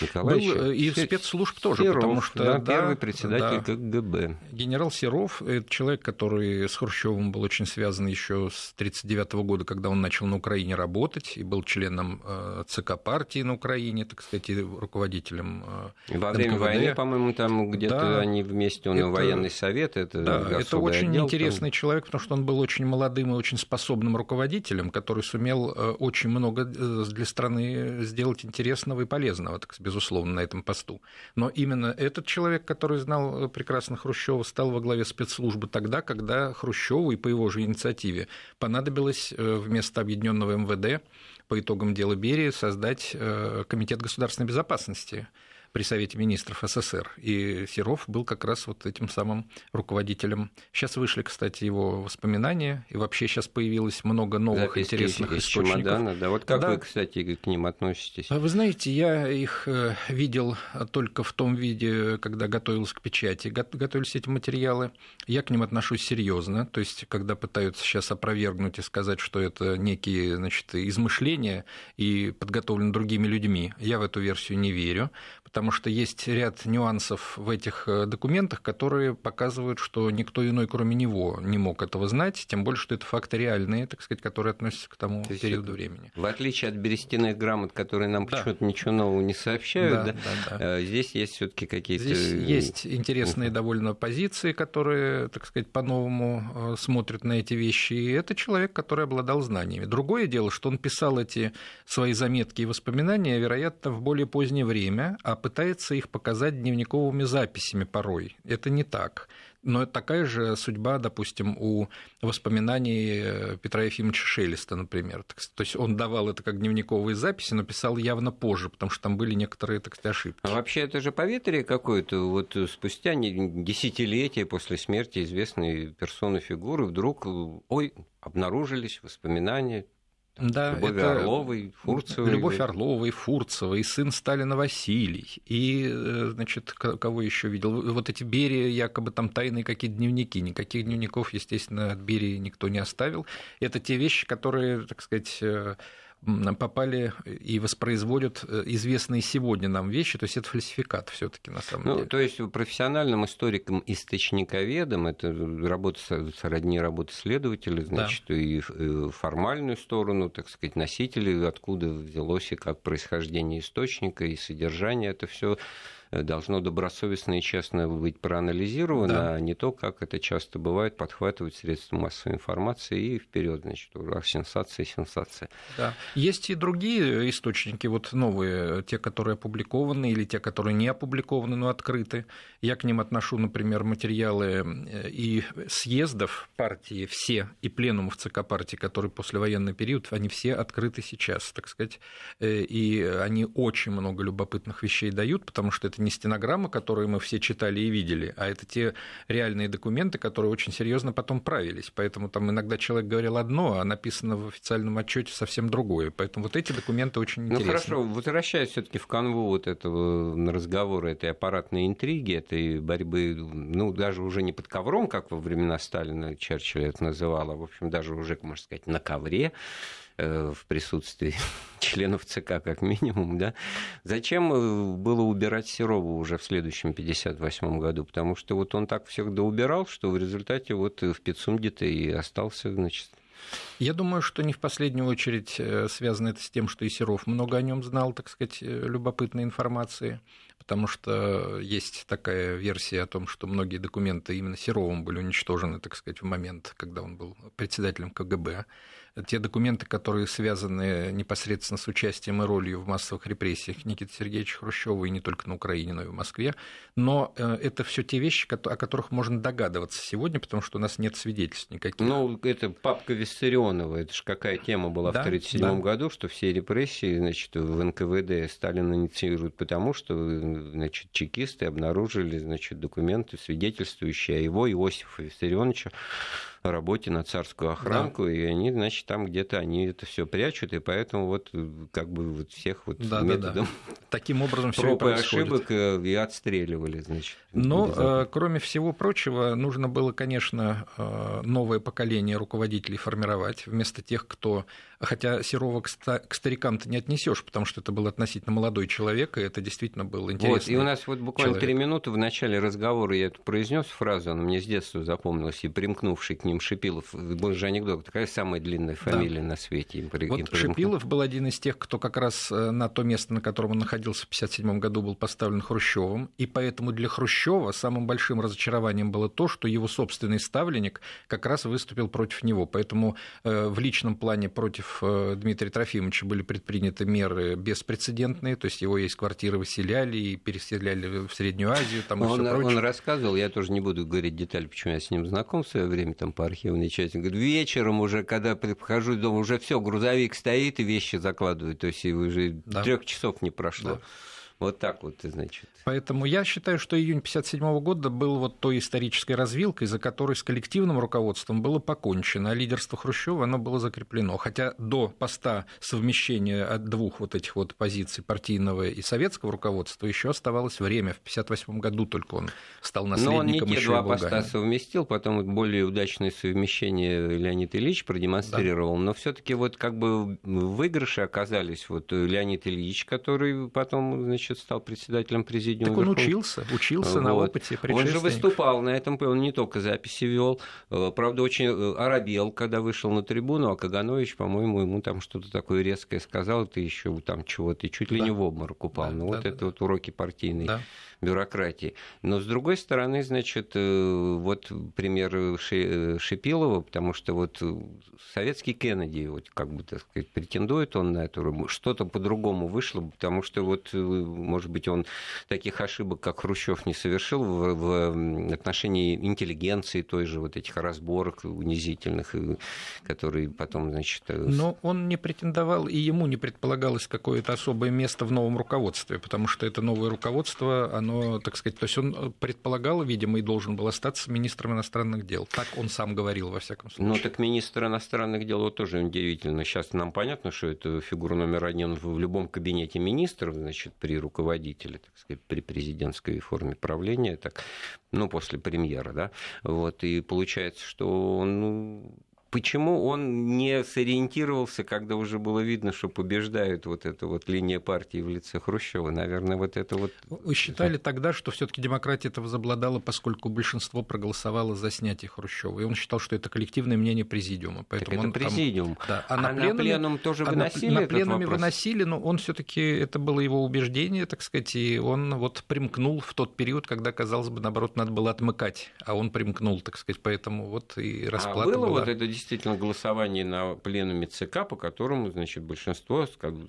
Николаевич. Был э, и спецслужб тоже, Серов, потому что да, да, первый председатель да, КГБ. Генерал Серов – это человек, который с Хрущевым был очень связан еще с 1939 года, когда он начал на Украине работать и был членом э, ЦК партии на Украине, так сказать, руководителем э, Во время НКВД. войны, по-моему, там где-то да, они вместе, он это, военный совет, это Да, это очень отдел, интересный там... человек, потому что он был очень молодым и очень способным руководителем, который сумел очень много для страны сделать интересного и полезного, так сказать безусловно, на этом посту. Но именно этот человек, который знал э, прекрасно Хрущева, стал во главе спецслужбы тогда, когда Хрущеву и по его же инициативе понадобилось э, вместо объединенного МВД по итогам дела Берии создать э, Комитет государственной безопасности при Совете министров СССР. И Серов был как раз вот этим самым руководителем. Сейчас вышли, кстати, его воспоминания, и вообще сейчас появилось много новых Записки интересных из источников. Чемодана, да. Вот как да. вы, кстати, к ним относитесь? Вы знаете, я их э, видел только в том виде, когда готовился к печати, готовились эти материалы. Я к ним отношусь серьезно, то есть, когда пытаются сейчас опровергнуть и сказать, что это некие значит, измышления и подготовлены другими людьми, я в эту версию не верю, потому что есть ряд нюансов в этих э, документах, которые показывают, что никто иной, кроме него, не мог этого знать, тем более, что это факты реальные, так сказать, которые относятся к тому То периоду времени. В отличие от берестяных грамот, которые нам да. почему-то ничего нового не сообщают, да, да? Да, да. здесь есть все таки какие-то... Здесь есть интересные довольно позиции, которые, так сказать, по-новому смотрят на эти вещи, и это человек, который обладал знаниями. Другое дело, что он писал эти свои заметки и воспоминания, вероятно, в более позднее время, а пытается их показать дневниковыми записями порой. Это не так. Но такая же судьба, допустим, у воспоминаний э, Петра Ефимовича Шелеста, например. То есть он давал это как дневниковые записи, но писал явно позже, потому что там были некоторые, так сказать, ошибки. А вообще это же поветрие какое-то. Вот спустя десятилетия после смерти известной персоны фигуры вдруг, ой, обнаружились воспоминания да, Любовь это Орловой, Фурцевой. Любовь Орловой, Фурцевой, сын Сталина Василий. И, э, значит, кого еще видел? Вот эти Берии, якобы там тайные какие-то дневники. Никаких дневников, естественно, от Берии никто не оставил. Это те вещи, которые, так сказать, э, попали и воспроизводят э, известные сегодня нам вещи, то есть это фальсификат все таки на самом ну, деле. То есть профессиональным историкам, источниковедам, это работа сродни работы следователя, значит, да. и э, формальную сторону, так сказать, носители, откуда взялось и как происхождение источника и содержание, это все должно добросовестно и честно быть проанализировано, да. а не то, как это часто бывает, подхватывать средства массовой информации и вперед, значит, ура, сенсация, сенсация. Да. Есть и другие источники, вот новые, те, которые опубликованы или те, которые не опубликованы, но открыты. Я к ним отношу, например, материалы э, и съездов партии все, и пленумов ЦК партии, которые послевоенный период, они все открыты сейчас, так сказать, э, и они очень много любопытных вещей дают, потому что это это не стенограмма, которую мы все читали и видели, а это те реальные документы, которые очень серьезно потом правились. Поэтому там иногда человек говорил одно, а написано в официальном отчете совсем другое. Поэтому вот эти документы очень интересны. Ну хорошо, возвращаясь все-таки в канву вот этого разговора, этой аппаратной интриги, этой борьбы, ну, даже уже не под ковром, как во времена Сталина Черчилля это называл, а, в общем, даже уже, можно сказать, на ковре, в присутствии членов ЦК как минимум, да, зачем э, было убирать Серова уже в следующем 58 году? Потому что вот он так всех доубирал, что в результате вот в Пицунде-то и остался, значит, я думаю, что не в последнюю очередь э, связано это с тем, что и Серов много о нем знал, так сказать, любопытной информации, потому что есть такая версия о том, что многие документы именно Серовым были уничтожены, так сказать, в момент, когда он был председателем КГБ те документы, которые связаны непосредственно с участием и ролью в массовых репрессиях Никиты Сергеевича Хрущева и не только на Украине, но и в Москве. Но э, это все те вещи, о которых можно догадываться сегодня, потому что у нас нет свидетельств никаких. Ну, это папка Виссарионова, это же какая тема была да, в 1937 да. году, что все репрессии значит, в НКВД Сталин инициирует потому, что значит, чекисты обнаружили значит, документы, свидетельствующие о его, Иосифа Виссарионовича, работе на царскую охранку, да. и они, значит, там где-то они это все прячут, и поэтому вот как бы вот всех вот да, методом да, да. таким образом все и ошибок э, и отстреливали, значит. Но, э, кроме всего прочего, нужно было, конечно, э, новое поколение руководителей формировать вместо тех, кто Хотя Серова к старикам-то не отнесешь, потому что это был относительно молодой человек, и это действительно был интересный Вот, и у нас вот буквально три минуты в начале разговора я эту произнес фразу, она мне с детства запомнилась, и примкнувший к ним Шипилов, был же анекдот, такая самая длинная фамилия да. на свете. Им, вот им Шипилов был один из тех, кто как раз э, на то место, на котором он находился в 1957 году, был поставлен Хрущевым, и поэтому для Хрущева самым большим разочарованием было то, что его собственный ставленник как раз выступил против него, поэтому э, в личном плане против э, Дмитрия Трофимовича были предприняты меры беспрецедентные, то есть его из квартиры выселяли и переселяли в Среднюю Азию. Там, он, он рассказывал, я тоже не буду говорить детали, почему я с ним знаком в свое время там, по архивной части. Говорит, вечером уже, когда прихожу дома, уже все, грузовик стоит и вещи закладывают, то есть уже да. трех часов не прошло. Да. Вот так вот, значит. Поэтому я считаю, что июнь 1957 года был вот той исторической развилкой, за которой с коллективным руководством было покончено, а лидерство Хрущева оно было закреплено. Хотя до поста совмещения от двух вот этих вот позиций партийного и советского руководства еще оставалось время. В 1958 году только он стал наследником Но он не те два поста совместил, потом более удачное совмещение Леонид Ильич продемонстрировал. Да. Но все-таки вот как бы в выигрыше оказались вот Леонид Ильич, который потом, значит, стал председателем президиума. Так он учился, учился вот. на опыте Он же выступал на этом, он не только записи вел, э, правда, очень э, оробел, когда вышел на трибуну, а Каганович, по-моему, ему там что-то такое резкое сказал, ты еще там чего-то, чуть ли да. не в обморок упал. Да, ну, да, вот да, это да. вот уроки партийной да. Бюрократии. Но, с другой стороны, значит, э, вот пример Шипилова, потому что вот советский Кеннеди, вот как бы, так сказать, претендует он на эту, что-то по-другому вышло, потому что вот, может быть, он таких ошибок, как Хрущев, не совершил в, в отношении интеллигенции той же, вот этих разборок унизительных, которые потом, значит... Э, Но он не претендовал, и ему не предполагалось какое-то особое место в новом руководстве, потому что это новое руководство, оно, так сказать, то есть он предполагал, видимо, и должен был остаться министром иностранных дел. Так он сам говорил, во всяком случае. Ну, так министр иностранных дел вот тоже удивительно. Сейчас нам понятно, что это фигура номер один в любом кабинете министров, значит, при руководителе, так сказать, при президентской форме правления, так, ну, после премьера, да, вот, и получается, что он, ну, Почему он не сориентировался, когда уже было видно, что побеждает вот эта вот линия партии в лице Хрущева? Наверное, вот это вот... Вы считали тогда, что все таки демократия это возобладала, поскольку большинство проголосовало за снятие Хрущева, и он считал, что это коллективное мнение президиума. Поэтому так это он президиум. Там... Да. А, а на, пленуме... на пленум тоже выносили а на, на пленуме вопрос? выносили, но он все таки это было его убеждение, так сказать, и он вот примкнул в тот период, когда, казалось бы, наоборот, надо было отмыкать, а он примкнул, так сказать, поэтому вот и а расплата а было была. вот это действительно голосование на пленуме ЦК, по которому, значит, большинство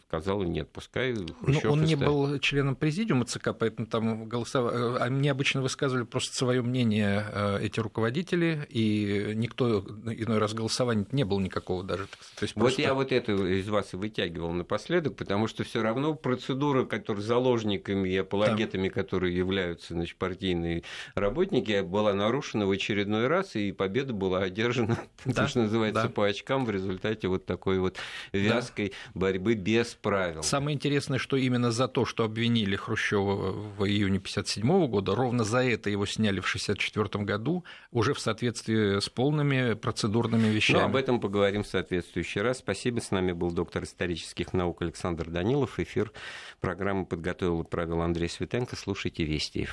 сказало нет, пускай ну, Хрущев Ну, он не был членом президиума ЦК, поэтому там голосовали. Э, они обычно высказывали просто свое мнение э, эти руководители, и никто иной раз голосования не было никакого даже. То есть просто... Вот я вот это из вас и вытягивал напоследок, потому что все равно процедура, которая заложниками и апологетами, да. которые являются значит, партийные работники, была нарушена в очередной раз, и победа была одержана, да, что называется, да. по очкам в результате вот такой вот вязкой да. борьбы без правил. Самое интересное, что именно за то, что обвинили Хрущева в июне 1957 года, ровно за это его сняли в 1964 году, уже в соответствии с полными процедурными вещами. Ну, об этом поговорим в соответствующий раз. Спасибо. С нами был доктор исторических наук Александр Данилов. Эфир программы подготовил и правил Андрей Светенко. Слушайте Вести